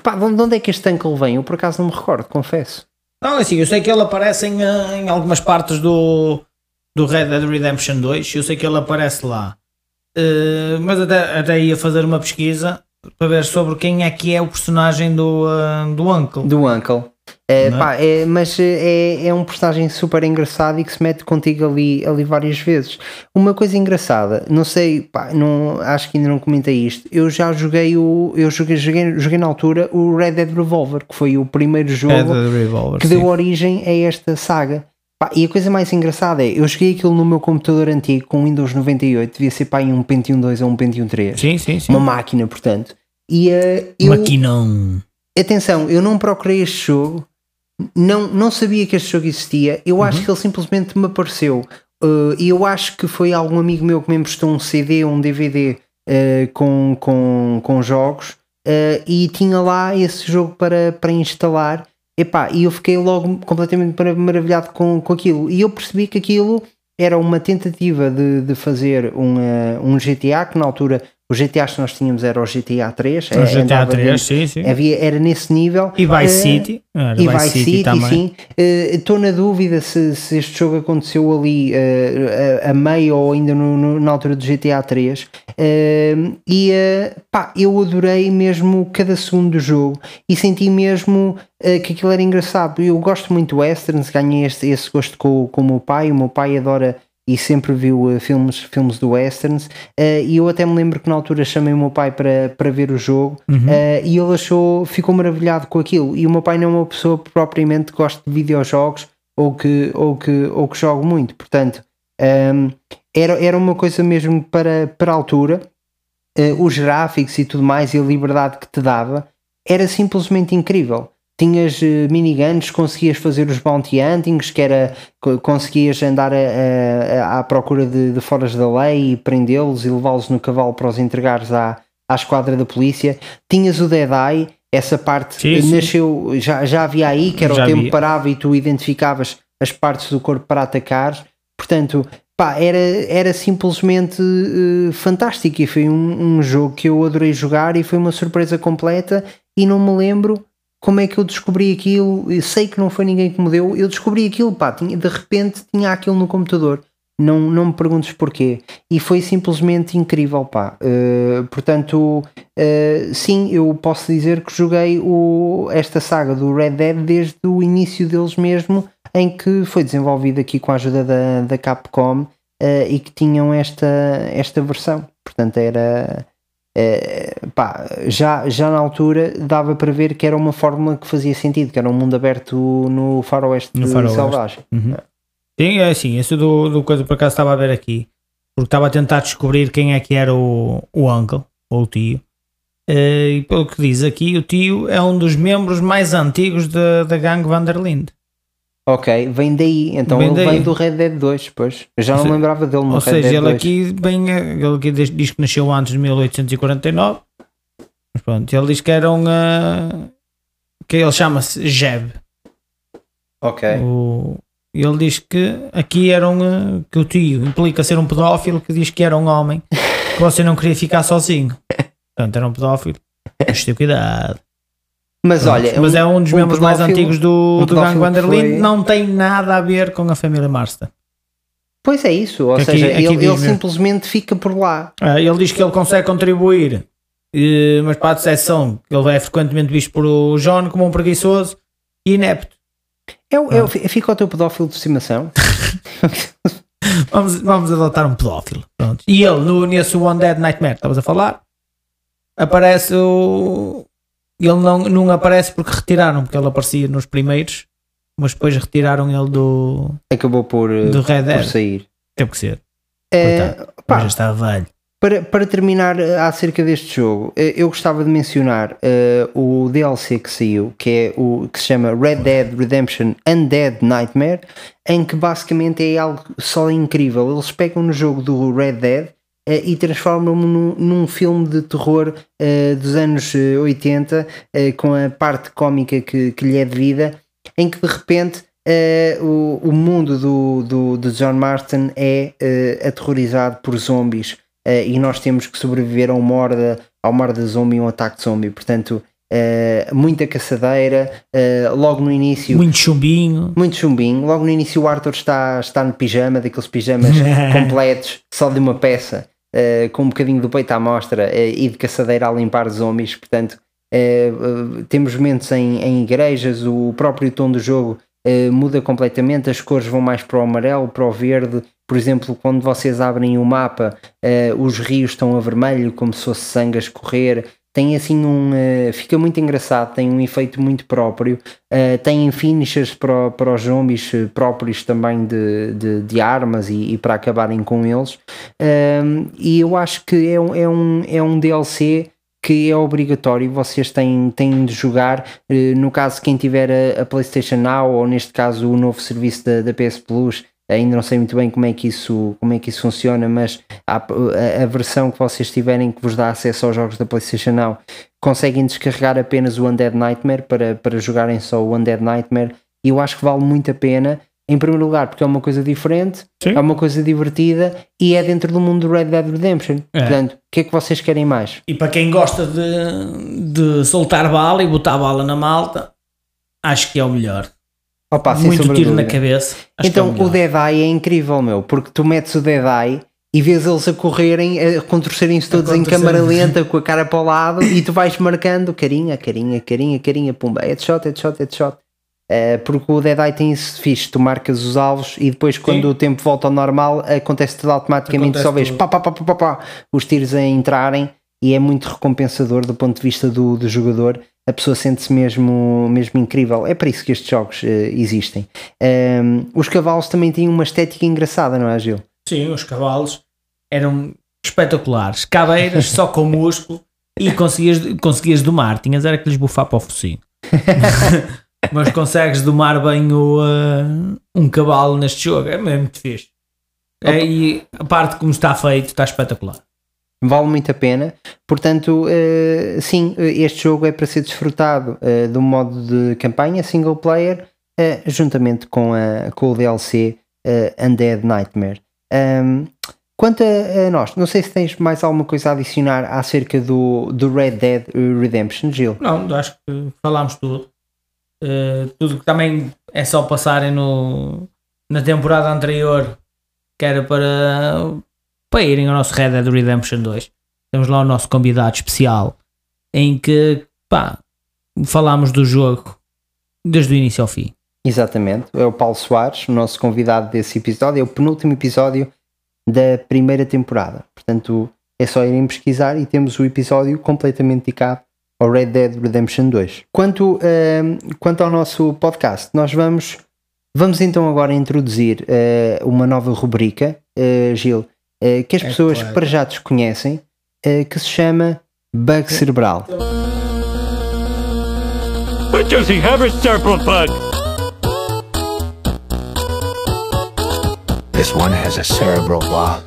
pá, de onde de onde é que este Uncle vem? Eu por acaso não me recordo, confesso. Não, assim, eu sei que ele aparece em, em algumas partes do, do Red Dead Redemption 2. Eu sei que ele aparece lá. Eh, mas até, até ia fazer uma pesquisa para ver sobre quem é que é o personagem do, eh, do Uncle. Do Uncle. É, é? pá, é, mas é, é um personagem super engraçado e que se mete contigo ali, ali várias vezes. Uma coisa engraçada, não sei, pá, não, acho que ainda não comentei isto. Eu já joguei o. Eu joguei, joguei, joguei na altura o Red Dead Revolver, que foi o primeiro jogo Revolver. que deu origem a esta saga. Pá, e a coisa mais engraçada é, eu joguei aquilo no meu computador antigo com Windows 98, devia ser pá, em um Pentium 2 ou um Pentium 3. Sim, sim, sim. Uma máquina, portanto. E eh, eu, Maquinão. atenção, eu não procurei este jogo, não, não sabia que este jogo existia, eu acho Uhum. que ele simplesmente me apareceu. Uh, E eu acho que foi algum amigo meu que me emprestou um CD ou um DVD uh, com, com, com jogos uh, e tinha lá esse jogo para, para instalar. Epá, e eu fiquei logo completamente mara- maravilhado com, com aquilo. E eu percebi que aquilo era uma tentativa de, de fazer um, uh, um GTA que na altura os GTAs que nós tínhamos era o GTA 3. O eh, GTA andava 3, dentro- sim, sim. Havia, era nesse nível. E Vice Eh, City. Era e Vice Vice City, também. sim. Eh, Estou na dúvida se, se este jogo aconteceu ali eh, a, a meio ou ainda no- no- na altura do GTA 3. Eh, e pá, eu adorei mesmo cada segundo do jogo e senti mesmo que aquilo era engraçado. Eu gosto muito de westerns, ganhei este, esse gosto com, com o meu pai. O meu pai adora e sempre viu eh, filmes, filmes do westerns. eh, e eu até me lembro que na altura chamei o meu pai para, para ver o jogo eh, e ele achou, ficou maravilhado com aquilo. E o meu pai não é uma pessoa que propriamente gosta de videojogos ou que, ou que, ou que jogue muito, portanto. ehm, era, era uma coisa mesmo para, para a altura, os gráficos e tudo mais e a liberdade que te dava era simplesmente incrível. Tinhas eh, miniguns, conseguias fazer os bounty huntings, que era co- conseguias andar a- a- à procura de, de foras da lei e prendê-los e levá-los no cavalo para os entregares à, à esquadra da polícia. Tinhas o Dead Eye, essa parte Sim, sim. nasceu, já, já havia aí, que era Já o tempo havia. parava e tu identificavas as partes do corpo para atacar. Portanto, pá, era, era simplesmente eh, fantástico e foi um, um jogo que eu adorei jogar e foi uma surpresa completa e não me lembro como é que eu descobri aquilo, eu sei que não foi ninguém que me deu, eu descobri aquilo, pá, tinha, de repente tinha aquilo no computador, não, não me perguntes porquê, e foi simplesmente incrível, pá, Eh, portanto, eh, sim, eu posso dizer que joguei o, esta saga do Red Dead desde o início deles mesmo, em que foi desenvolvido aqui com a ajuda da, da Capcom eh, e que tinham esta, esta versão. Portanto, era. Eh, pá, já, já na altura dava para ver que era uma fórmula que fazia sentido, que era um mundo aberto no faroeste No faroeste. selvagem. Sim, é assim, esse do, do coisa por acaso estava a ver aqui, porque estava a tentar descobrir quem é que era o, o uncle, ou o tio. Eh, e pelo que diz aqui, o tio é um dos membros mais antigos da, da gangue Vanderlinde. Ok, vem daí, então Vem ele daí. vem do Red Dead 2, pois. Eu já Ou não se- lembrava dele no Ou Red seja, Dead ele 2. aqui, eh, ele aqui diz, que nasceu antes de 1849. Mas pronto, ele diz que era um. eh, que ele chama-se Jeb. Ok. O, ele diz que aqui era um. eh, que o tio implica ser um pedófilo que diz que era um homem que você não queria ficar sozinho. Portanto, era um pedófilo. Mas ter cuidado. Mas Pronto, olha, mas é um dos um membros mais antigos do, um do Gang que Vanderlinde. foi- Não tem nada a ver com a família Marston. Pois é isso, ou Aqui- seja, aqui ele, ele simplesmente fica por lá. Ah, ele diz que ele consegue contribuir, eh, mas para a decepção, que ele é frequentemente visto por o John como um preguiçoso e inepto. É, o- é, o- fica o teu pedófilo de estimação. Vamos, vamos adotar um pedófilo. Pronto. E ele, no, nesse One Dead Nightmare, estavas a falar, aparece o. Ele não, não aparece porque retiraram, porque ele aparecia nos primeiros, mas depois retiraram ele do, Acabou por, eh, do Red por Dead. sair. Teve que ser. Coitado. pá, já está velho. Para, para terminar eh, acerca deste jogo, eh, eu gostava de mencionar eh, o DLC que saiu, que é o que se chama Red Dead Redemption Undead Nightmare, em que basicamente é algo só incrível. Eles pegam no jogo do Red Dead e transformam-no num, num filme de terror eh, dos anos eh, 80, eh, com a parte cómica que, que lhe é devida, em que de repente eh, o, o mundo do, do, do John Marston é eh, aterrorizado por zombies. Uh, e nós temos que sobreviver a uma horda, a uma horda zombie, um ataque de zombie. Portanto, uh, muita caçadeira. uh, logo no início, Muito chumbinho. muito chumbinho. Logo no início, o Arthur está, está no pijama, daqueles pijamas completos, só de uma peça, uh, com um bocadinho do peito à mostra uh, e de caçadeira a limpar zombies. Portanto, uh, temos momentos em, em igrejas, o próprio tom do jogo muda completamente, as cores vão mais para o amarelo, para o verde. Por exemplo, quando vocês abrem o mapa, os rios estão a vermelho, como se fosse sangue a escorrer. Tem assim um. uh, fica muito engraçado, tem um efeito muito próprio. Uh, tem finishers para, para os zombies uh, próprios também de, de, de armas e, e para acabarem com eles. Um, e eu acho que é um, é um, é um DLC que é obrigatório, vocês têm, têm de jogar. Eh, No caso, quem tiver a, a PlayStation Now, ou neste caso o novo serviço da, da PS Plus, ainda não sei muito bem como é que isso, como é que isso funciona, mas a, a versão que vocês tiverem que vos dá acesso aos jogos da PlayStation Now, conseguem descarregar apenas o Undead Nightmare para, para jogarem só o Undead Nightmare. E eu acho que vale muito a pena. Em primeiro lugar, porque é uma coisa diferente, Sim. é uma coisa divertida e é dentro do mundo do Red Dead Redemption. É. Portanto, o que é que vocês querem mais? E para quem gosta de, de soltar bala e botar bala na malta, acho que é o melhor. Opa, Muito tiro na cabeça. É Então, melhor. o Dead Eye é incrível, meu, porque tu metes o Dead Eye e vês eles a correrem, a contorcerem-se todos em câmara lenta, com a cara para o lado, e tu vais marcando carinha, carinha, carinha, carinha, pumba, headshot, headshot, headshot. Eh, porque o Dead Eye tem isso fixe, tu marcas os alvos e depois, quando o tempo volta ao normal, acontece tudo automaticamente, Acontece só vês pá, pá, pá, pá, pá, pá, os tiros a entrarem e é muito recompensador do ponto de vista do, do jogador. A pessoa sente-se mesmo, mesmo incrível. É para isso que estes jogos eh, existem. Ehm, os cavalos também têm uma estética engraçada, não é, Gil? Sim, os cavalos eram espetaculares. Cabeiras só com músculo e conseguias, conseguias domar. Tinhas era que lhes bufar para o focinho. Mas consegues domar bem o, uh, um cavalo neste jogo. É mesmo muito fixe. É, e a parte como está feito está espetacular. Vale muito a pena. Portanto, eh, sim, este jogo é para ser desfrutado eh, do modo de campanha single player, eh, juntamente com, a, com o DLC Undead Nightmare. Ahm, quanto a, a nós, não sei se tens mais alguma coisa a adicionar acerca do, do Red Dead Redemption, Gil. Não, acho que falámos tudo. Uh, tudo que também é só passarem no, na temporada anterior, que era para, para irem ao nosso Red Dead Redemption 2. Temos lá o nosso convidado especial, em que pá, falámos do jogo desde o início ao fim. Exatamente, é o Paulo Soares, o nosso convidado desse episódio, é o penúltimo episódio da primeira temporada. Portanto, é só irem pesquisar e temos o episódio completamente dedicado ao Red Dead Redemption 2. Quanto, ahm, quanto ao nosso podcast, nós vamos, vamos então agora introduzir eh, uma nova rubrica, eh, Gil, que as É pessoas claro. para já desconhecem, eh, que se chama Bug Cerebral. What does he have a cerebral bug? This one has a cerebral bug.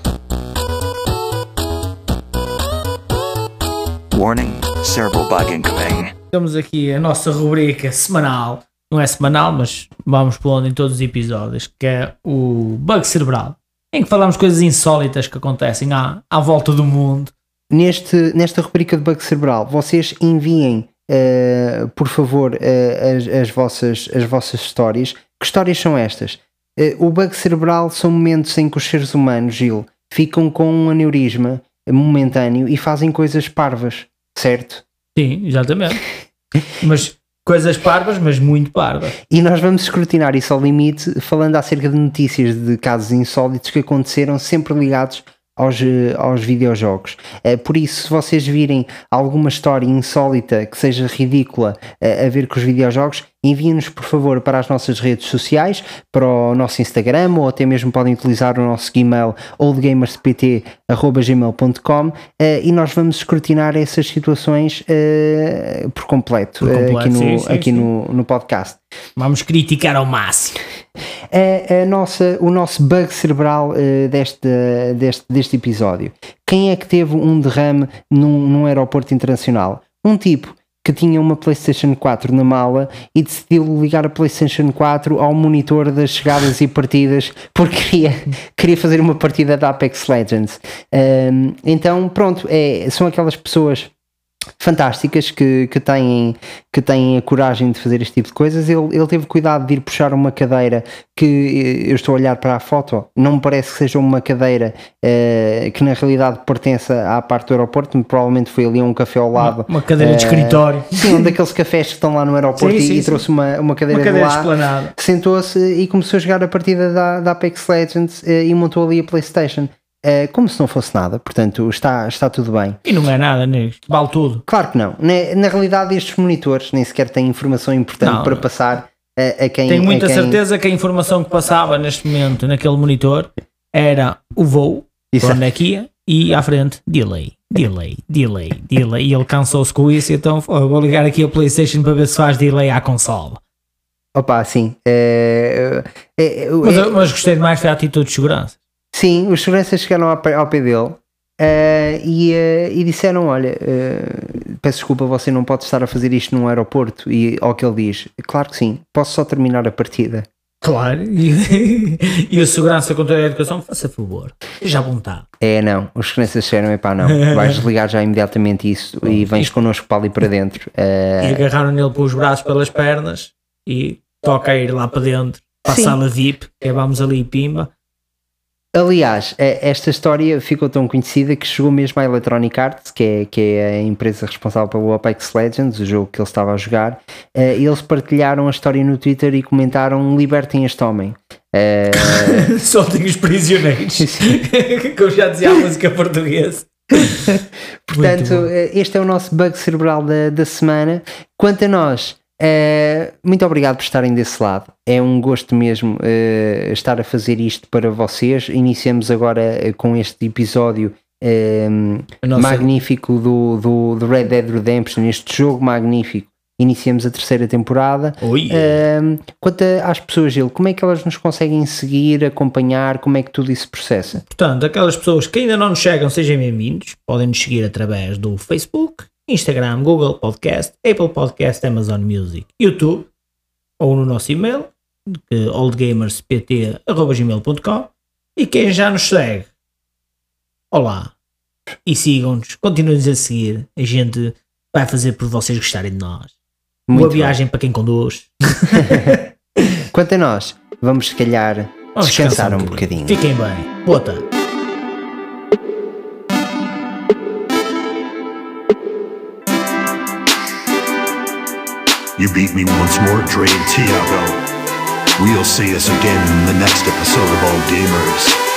Warning, cerebral bug incoming. Temos aqui a nossa rubrica semanal, não é semanal, mas vamos pondo em todos os episódios, que é o Bug Cerebral, em que falamos coisas insólitas que acontecem à, à volta do mundo. Neste, nesta rubrica de bug cerebral, vocês enviem, eh, por favor, eh, as, as, vossas, as vossas histórias. Que histórias são estas? Eh, o bug cerebral são momentos em que os seres humanos, Gil, ficam com um aneurisma momentâneo e fazem coisas parvas, certo? Sim, exatamente. mas coisas parvas, mas muito parvas. E nós vamos escrutinar isso ao limite, falando acerca de notícias de casos insólitos que aconteceram, sempre ligados aos, eh, aos videojogos. Eh, Por isso, se vocês virem alguma história insólita que seja ridícula eh, a ver com os videojogos, enviem-nos por favor para as nossas redes sociais, para o nosso Instagram ou até mesmo podem utilizar o nosso Gmail oldgamerspt.gmail.com e nós vamos escrutinar essas situações por completo, Por completo, aqui, no, sim, sim, aqui sim. No, no podcast. Vamos criticar ao máximo. A, a nossa, o nosso bug cerebral eh, deste, deste, deste episódio. Quem é que teve um derrame num, num aeroporto internacional? Um tipo que tinha uma PlayStation 4 na mala e decidiu ligar a PlayStation 4 ao monitor das chegadas e partidas porque queria, queria fazer uma partida da Apex Legends. Ahm, então, pronto, é, são aquelas pessoas fantásticas que, que, têm, que têm a coragem de fazer este tipo de coisas. Ele, ele teve cuidado de ir puxar uma cadeira que eh, eu estou a olhar para a foto, não me parece que seja uma cadeira eh, que na realidade pertence à parte do aeroporto, provavelmente foi ali um café ao lado. Uma cadeira de Eh, escritório. Sim, um daqueles cafés que estão lá no aeroporto Sim, e, sim, e sim. trouxe uma, uma cadeira, Uma cadeira de lá, esplanada. sentou-se e começou a jogar a partida da, da Apex Legends eh, e montou ali a Playstation. Eh, como se não fosse nada, portanto está, está tudo bem. E não é nada, nisto. Vale tudo. Claro que não. Na, na realidade, estes monitores nem sequer têm informação importante Não. para passar a, a quem. Tenho muita quem... certeza que a informação que passava neste momento naquele monitor era o voo, Isso é. onde é que ia, e à frente, delay, delay, delay, delay. E ele cansou-se com isso, então oh, vou ligar aqui a PlayStation para ver se faz delay à consola. Opa, sim. Eh, eh, eh, Mas, eh, eu- mas gostei demais foi a atitude de segurança. Sim, os seguranças chegaram ao pé, ao pé dele eh, e, eh, e disseram: Olha, eh, peço desculpa, você não pode estar a fazer isto num aeroporto. E ao que ele diz: Claro que sim, posso só terminar a partida. Claro, e, e o segurança contra a educação, faça favor, já vontade. É, não, os crianças disseram, epá, não, vais desligar já imediatamente isso e vens connosco para ali para dentro. E agarraram nele pelos braços, pelas pernas e toca a ir lá para dentro, para a sala VIP, que é vamos ali pimba. Aliás, eh, esta história ficou tão conhecida que chegou mesmo à Electronic Arts, que é, que é a empresa responsável pelo Apex Legends, o jogo que ele estava a jogar. Eh, eles partilharam a história no Twitter e comentaram: libertem este homem. Eh, Soltem os prisioneiros, que eu já dizia a música portuguesa. Portanto, este é o nosso bug cerebral da, da semana. Quanto a nós, eh, muito obrigado por estarem desse lado. É um gosto mesmo eh, estar a fazer isto para vocês. Iniciamos agora eh, com este episódio magnífico do, do, do Red Dead Redemption, este jogo magnífico. Iniciamos a terceira temporada. Oi. Eh, quanto a- às pessoas, Gil, como é que elas nos conseguem seguir, acompanhar? Como é que tudo isso processa? Portanto, aquelas pessoas que ainda não nos chegam, sejam bem-vindos. Podem nos seguir através do Facebook, Instagram, Google Podcast, Apple Podcast, Amazon Music, YouTube ou no nosso e-mail, que oldgamerspt.gmail.com e quem já nos segue, olá e sigam-nos, continuem-nos a seguir. A gente vai fazer por vocês gostarem de nós. Boa Muito bem. viagem para quem conduz. Quanto a nós, vamos se calhar Vamos descansar um bocadinho. Fiquem bem. Boa You beat me once more, Dre and Tiago. We'll see us again in the next episode of All Gamers.